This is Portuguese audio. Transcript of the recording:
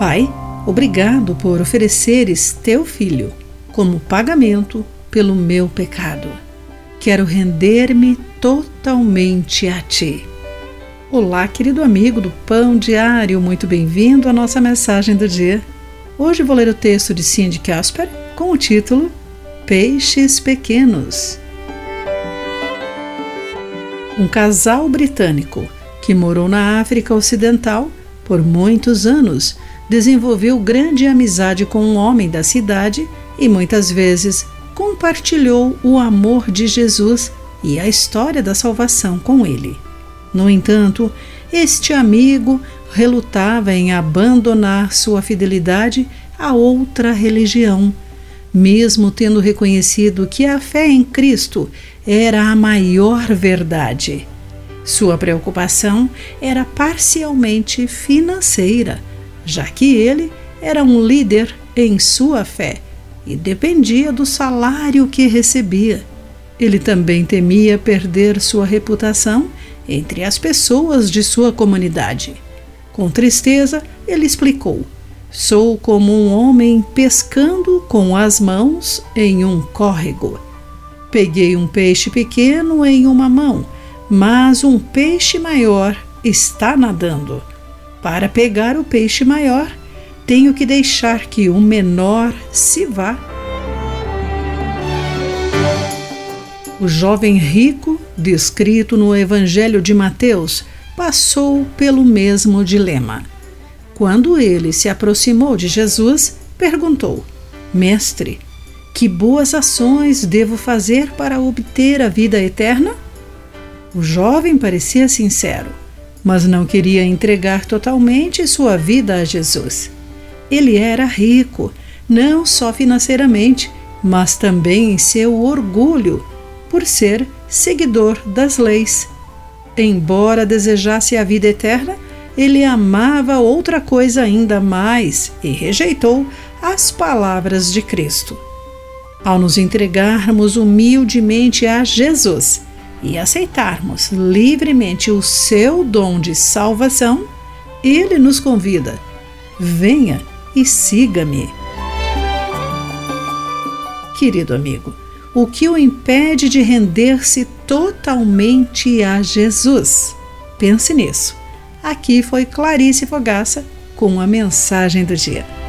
Pai, obrigado por ofereceres teu filho como pagamento pelo meu pecado. Quero render-me totalmente a ti. Olá, querido amigo do Pão Diário, muito bem-vindo à nossa mensagem do dia. Hoje vou ler o texto de Cindy Casper com o título Peixes Pequenos. Um casal britânico que morou na África Ocidental por muitos anos desenvolveu grande amizade com um homem da cidade e muitas vezes compartilhou o amor de Jesus e a história da salvação com ele. No entanto, este amigo relutava em abandonar sua fidelidade a outra religião, mesmo tendo reconhecido que a fé em Cristo era a maior verdade. Sua preocupação era parcialmente financeira, já que ele era um líder em sua fé e dependia do salário que recebia. Ele também temia perder sua reputação entre as pessoas de sua comunidade. Com tristeza, ele explicou: Sou como um homem pescando com as mãos em um córrego. Peguei um peixe pequeno em uma mão, mas um peixe maior está nadando. Para pegar o peixe maior, tenho que deixar que o menor se vá. O jovem rico, descrito no Evangelho de Mateus, passou pelo mesmo dilema. Quando ele se aproximou de Jesus, perguntou: Mestre, que boas ações devo fazer para obter a vida eterna? O jovem parecia sincero, mas não queria entregar totalmente sua vida a Jesus. Ele era rico, não só financeiramente, mas também em seu orgulho, por ser seguidor das leis. Embora desejasse a vida eterna, ele amava outra coisa ainda mais e rejeitou as palavras de Cristo. Ao nos entregarmos humildemente a Jesus e aceitarmos livremente o seu dom de salvação, ele nos convida: venha e siga-me. Querido amigo, o que o impede de render-se totalmente a Jesus? Pense nisso. Aqui foi Clarice Fogaça com a mensagem do dia.